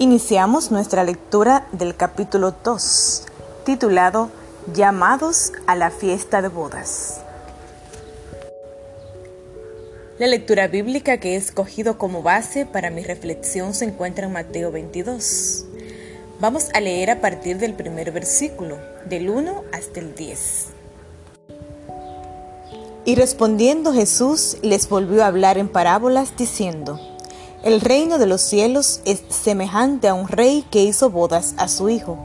Iniciamos nuestra lectura del capítulo 2, titulado Llamados a la fiesta de bodas. La lectura bíblica que he escogido como base para mi reflexión se encuentra en Mateo 22. Vamos a leer a partir del primer versículo, del 1 hasta el 10. Y respondiendo Jesús les volvió a hablar en parábolas diciendo, El reino de los cielos es semejante a un rey que hizo bodas a su hijo,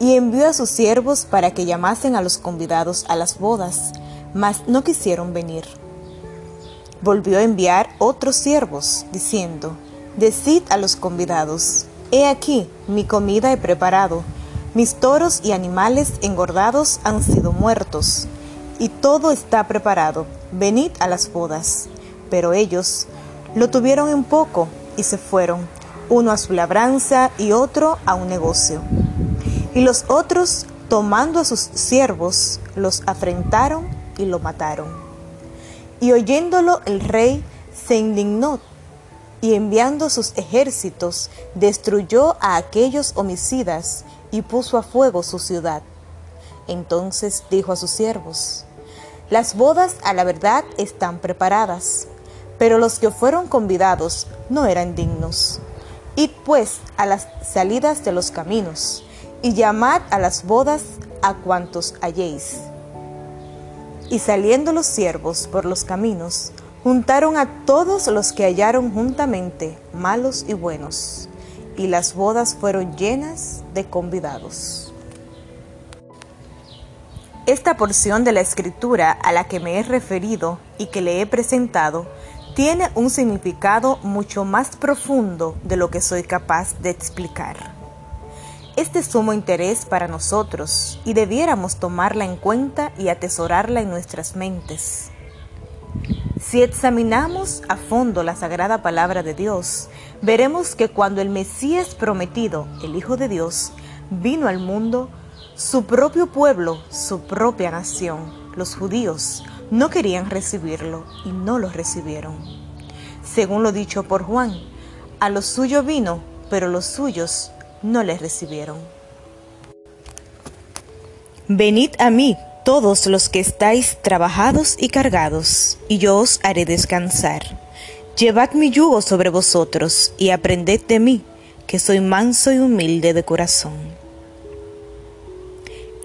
y envió a sus siervos para que llamasen a los convidados a las bodas, mas no quisieron venir volvió a enviar otros siervos, diciendo, Decid a los convidados, He aquí, mi comida he preparado, mis toros y animales engordados han sido muertos, y todo está preparado, venid a las bodas. Pero ellos lo tuvieron en poco y se fueron, uno a su labranza y otro a un negocio. Y los otros, tomando a sus siervos, los afrentaron y lo mataron. Y oyéndolo el rey se indignó y enviando sus ejércitos destruyó a aquellos homicidas y puso a fuego su ciudad. Entonces dijo a sus siervos, Las bodas a la verdad están preparadas, pero los que fueron convidados no eran dignos. Id pues a las salidas de los caminos y llamad a las bodas a cuantos halléis. Y saliendo los siervos por los caminos, juntaron a todos los que hallaron juntamente, malos y buenos, y las bodas fueron llenas de convidados. Esta porción de la escritura a la que me he referido y que le he presentado tiene un significado mucho más profundo de lo que soy capaz de explicar es de sumo interés para nosotros y debiéramos tomarla en cuenta y atesorarla en nuestras mentes. Si examinamos a fondo la sagrada palabra de Dios, veremos que cuando el Mesías prometido, el Hijo de Dios, vino al mundo, su propio pueblo, su propia nación, los judíos, no querían recibirlo y no lo recibieron. Según lo dicho por Juan, a lo suyo vino, pero los suyos no les recibieron. Venid a mí todos los que estáis trabajados y cargados, y yo os haré descansar. Llevad mi yugo sobre vosotros y aprended de mí, que soy manso y humilde de corazón.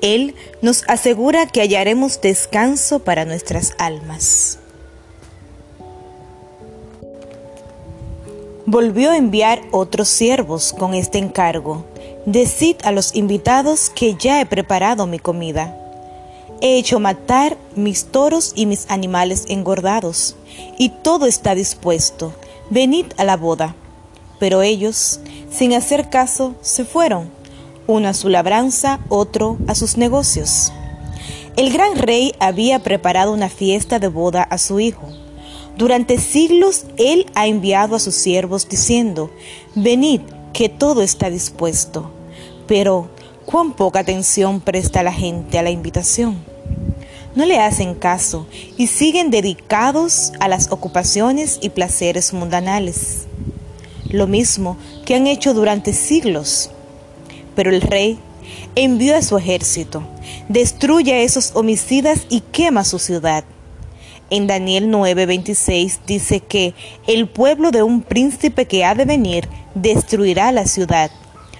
Él nos asegura que hallaremos descanso para nuestras almas. volvió a enviar otros siervos con este encargo. Decid a los invitados que ya he preparado mi comida. He hecho matar mis toros y mis animales engordados, y todo está dispuesto. Venid a la boda. Pero ellos, sin hacer caso, se fueron, uno a su labranza, otro a sus negocios. El gran rey había preparado una fiesta de boda a su hijo durante siglos Él ha enviado a sus siervos diciendo, venid, que todo está dispuesto. Pero, ¿cuán poca atención presta la gente a la invitación? No le hacen caso y siguen dedicados a las ocupaciones y placeres mundanales. Lo mismo que han hecho durante siglos. Pero el rey envió a su ejército, destruye a esos homicidas y quema su ciudad en Daniel 9:26 dice que el pueblo de un príncipe que ha de venir destruirá la ciudad.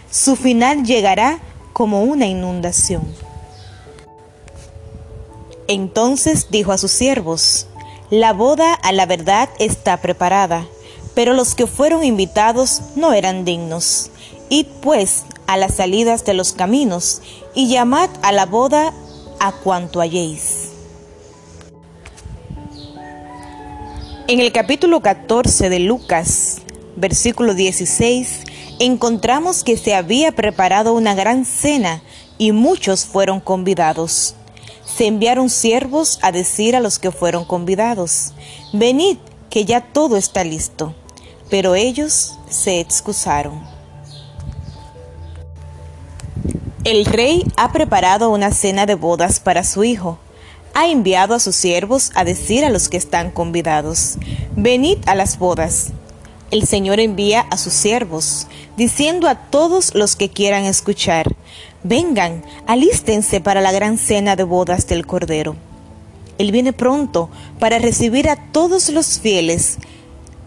Su final llegará como una inundación. Entonces dijo a sus siervos, La boda a la verdad está preparada, pero los que fueron invitados no eran dignos. Id pues a las salidas de los caminos y llamad a la boda a cuanto halléis. En el capítulo 14 de Lucas, versículo 16, encontramos que se había preparado una gran cena y muchos fueron convidados. Se enviaron siervos a decir a los que fueron convidados, venid, que ya todo está listo. Pero ellos se excusaron. El rey ha preparado una cena de bodas para su hijo ha enviado a sus siervos a decir a los que están convidados, venid a las bodas. El Señor envía a sus siervos, diciendo a todos los que quieran escuchar, vengan, alístense para la gran cena de bodas del Cordero. Él viene pronto para recibir a todos los fieles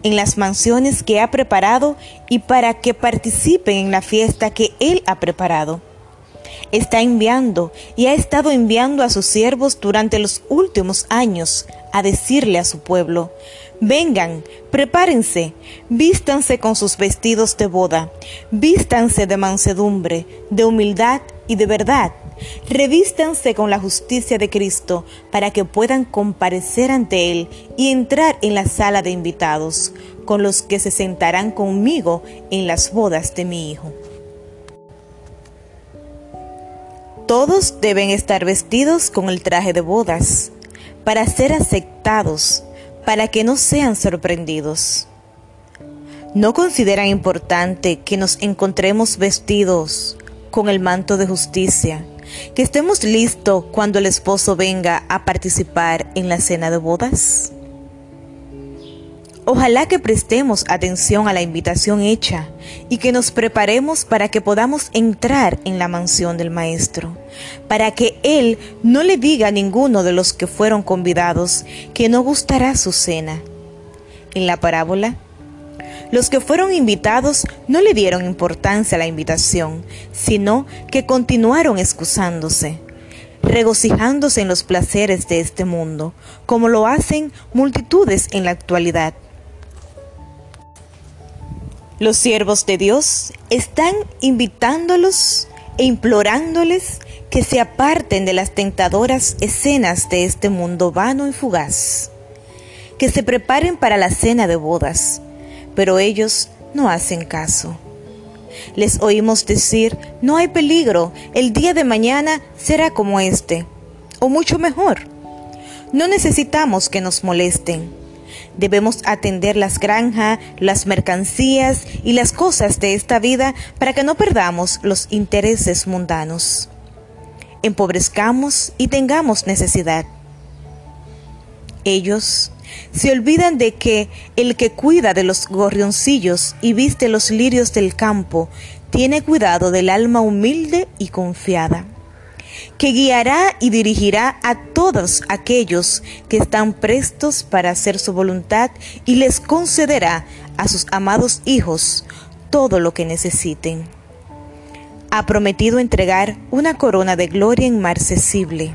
en las mansiones que ha preparado y para que participen en la fiesta que Él ha preparado. Está enviando y ha estado enviando a sus siervos durante los últimos años a decirle a su pueblo, vengan, prepárense, vístanse con sus vestidos de boda, vístanse de mansedumbre, de humildad y de verdad Revístanse con la justicia de Cristo para que puedan comparecer ante Él y entrar en la sala de invitados, con los que se sentarán conmigo en las bodas de mi Hijo. Todos deben estar vestidos con el traje de bodas, para ser aceptados, para que no sean sorprendidos. ¿No consideran importante que nos encontremos vestidos con el manto de justicia? que estemos listos cuando el esposo venga a participar en la cena de bodas? Ojalá que prestemos atención a la invitación hecha y que nos preparemos para que podamos entrar en la mansión del Maestro, para que Él no le diga a ninguno de los que fueron convidados que no gustará su cena. En la parábola, los que fueron invitados no le dieron importancia a la invitación, sino que continuaron excusándose, regocijándose en los placeres de este mundo, como lo hacen multitudes en la actualidad. Los siervos de Dios están invitándolos e implorándoles que se aparten de las tentadoras escenas de este mundo vano y fugaz, que se preparen para la cena de bodas, pero ellos no hacen caso. Les oímos decir, no hay peligro, el día de mañana será como este, o mucho mejor. No necesitamos que nos molesten. Debemos atender las granjas, las mercancías y las cosas de esta vida para que no perdamos los intereses mundanos. Empobrezcamos y tengamos necesidad. Ellos se olvidan de que el que cuida de los gorrioncillos y viste los lirios del campo, tiene cuidado del alma humilde y confiada, que guiará y dirigirá a todos aquellos que están prestos para hacer su voluntad y les concederá a sus amados hijos todo lo que necesiten. Ha prometido entregar una corona de gloria inmarcesible,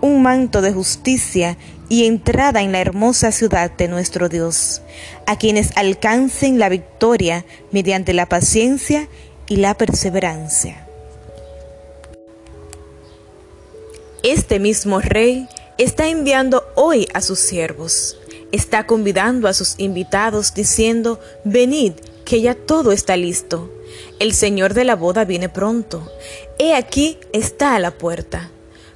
un manto de justicia y entrada en la hermosa ciudad de nuestro Dios, a quienes alcancen la victoria mediante la paciencia y la perseverancia. Este mismo rey está enviando hoy a sus siervos, está convidando a sus invitados diciendo, venid, que ya todo está listo. El Señor de la boda viene pronto. He aquí está la puerta.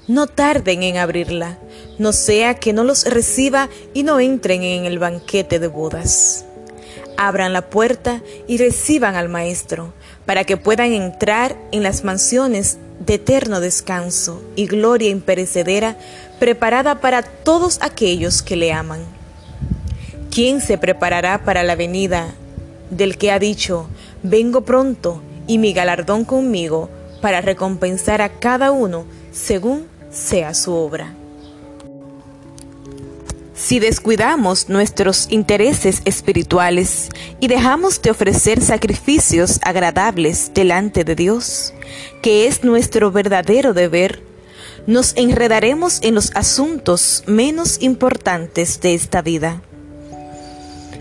No tarden en abrirla, no sea que no los reciba y no entren en el banquete de bodas. Abran la puerta y reciban al Maestro, para que puedan entrar en las mansiones de eterno descanso y gloria imperecedera preparada para todos aquellos que le aman. ¿Quién se preparará para la venida del que ha dicho, vengo pronto y mi galardón conmigo para recompensar a cada uno según sea su obra. Si descuidamos nuestros intereses espirituales y dejamos de ofrecer sacrificios agradables delante de Dios, que es nuestro verdadero deber, nos enredaremos en los asuntos menos importantes de esta vida.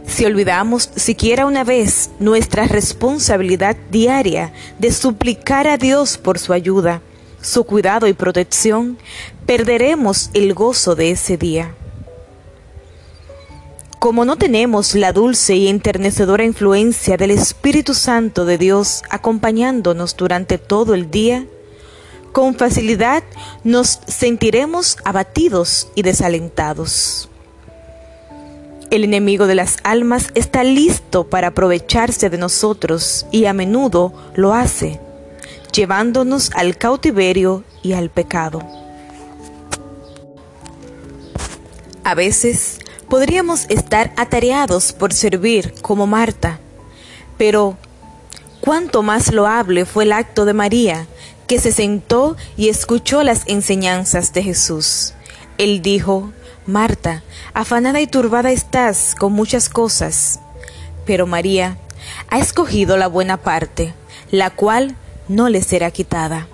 Si olvidamos siquiera una vez nuestra responsabilidad diaria de suplicar a Dios por su ayuda, su cuidado y protección, perderemos el gozo de ese día. Como no tenemos la dulce y enternecedora influencia del Espíritu Santo de Dios acompañándonos durante todo el día, con facilidad nos sentiremos abatidos y desalentados. El enemigo de las almas está listo para aprovecharse de nosotros y a menudo lo hace llevándonos al cautiverio y al pecado. A veces podríamos estar atareados por servir como Marta, pero cuánto más loable fue el acto de María, que se sentó y escuchó las enseñanzas de Jesús. Él dijo, Marta, afanada y turbada estás con muchas cosas, pero María ha escogido la buena parte, la cual no le será quitada.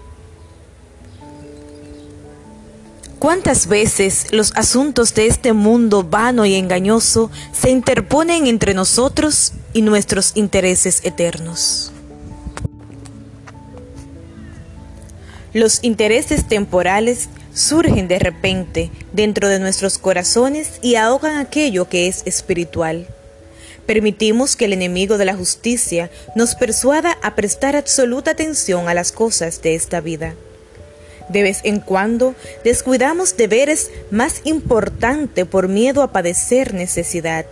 ¿Cuántas veces los asuntos de este mundo vano y engañoso se interponen entre nosotros y nuestros intereses eternos? Los intereses temporales surgen de repente dentro de nuestros corazones y ahogan aquello que es espiritual. Permitimos que el enemigo de la justicia nos persuada a prestar absoluta atención a las cosas de esta vida. De vez en cuando descuidamos deberes más importantes por miedo a padecer necesidad.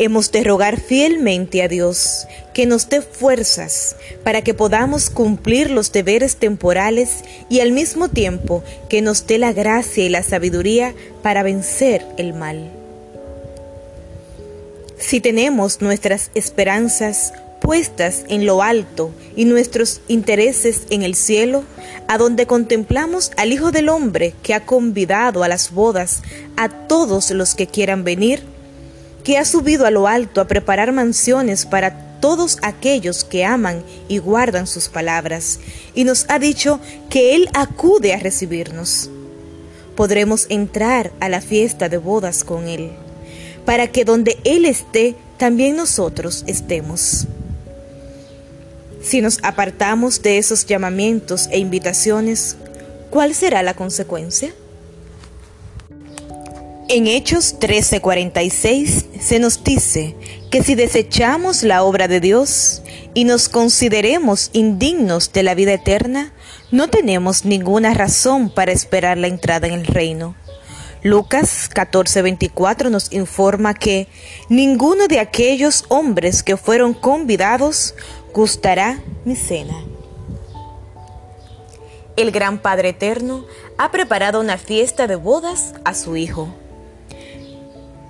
Hemos de rogar fielmente a Dios que nos dé fuerzas para que podamos cumplir los deberes temporales y al mismo tiempo que nos dé la gracia y la sabiduría para vencer el mal. Si tenemos nuestras esperanzas puestas en lo alto y nuestros intereses en el cielo, a donde contemplamos al Hijo del Hombre que ha convidado a las bodas a todos los que quieran venir, que ha subido a lo alto a preparar mansiones para todos aquellos que aman y guardan sus palabras, y nos ha dicho que Él acude a recibirnos. Podremos entrar a la fiesta de bodas con Él para que donde Él esté, también nosotros estemos. Si nos apartamos de esos llamamientos e invitaciones, ¿cuál será la consecuencia? En Hechos 13:46 se nos dice que si desechamos la obra de Dios y nos consideremos indignos de la vida eterna, no tenemos ninguna razón para esperar la entrada en el reino. Lucas 14:24 nos informa que ninguno de aquellos hombres que fueron convidados gustará mi cena. El gran Padre Eterno ha preparado una fiesta de bodas a su Hijo.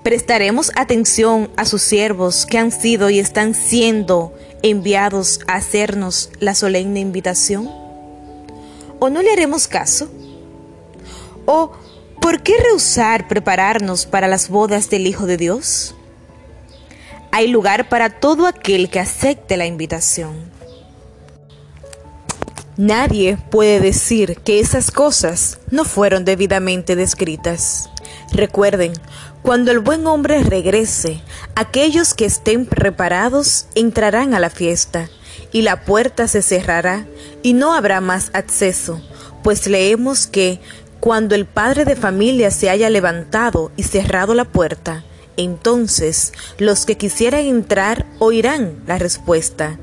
¿Prestaremos atención a sus siervos que han sido y están siendo enviados a hacernos la solemne invitación? ¿O no le haremos caso? ¿O ¿Por qué rehusar prepararnos para las bodas del Hijo de Dios? Hay lugar para todo aquel que acepte la invitación. Nadie puede decir que esas cosas no fueron debidamente descritas. Recuerden, cuando el buen hombre regrese, aquellos que estén preparados entrarán a la fiesta, y la puerta se cerrará, y no habrá más acceso, pues leemos que cuando el padre de familia se haya levantado y cerrado la puerta, entonces los que quisieran entrar oirán la respuesta.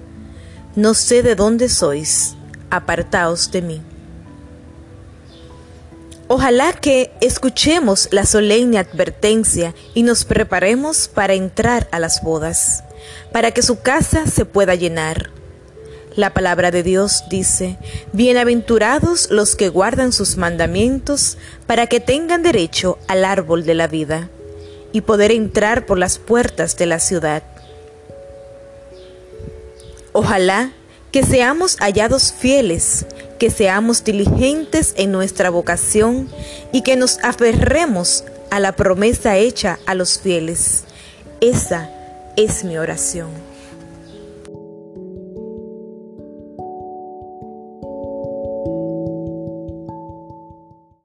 No sé de dónde sois, apartaos de mí. Ojalá que escuchemos la solemne advertencia y nos preparemos para entrar a las bodas, para que su casa se pueda llenar la palabra de Dios dice, Bienaventurados los que guardan sus mandamientos para que tengan derecho al árbol de la vida y poder entrar por las puertas de la ciudad. Ojalá que seamos hallados fieles, que seamos diligentes en nuestra vocación y que nos aferremos a la promesa hecha a los fieles. Esa es mi oración.